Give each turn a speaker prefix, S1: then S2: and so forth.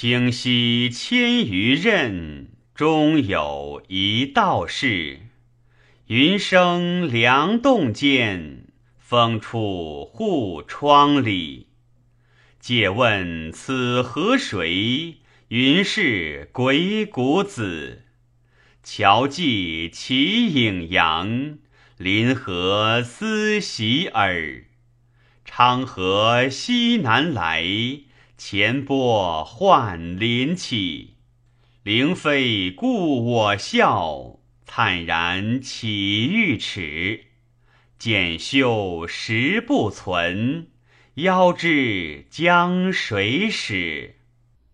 S1: 清溪千余仞，终有一道士。云生梁栋间，风出户窗里。借问此河水？云是鬼谷子。桥际齐影阳，临河思袭耳。昌河西南来，前波换林起。灵妃故我笑，灿然起玉尺。剪绣石不存。遥知江水始？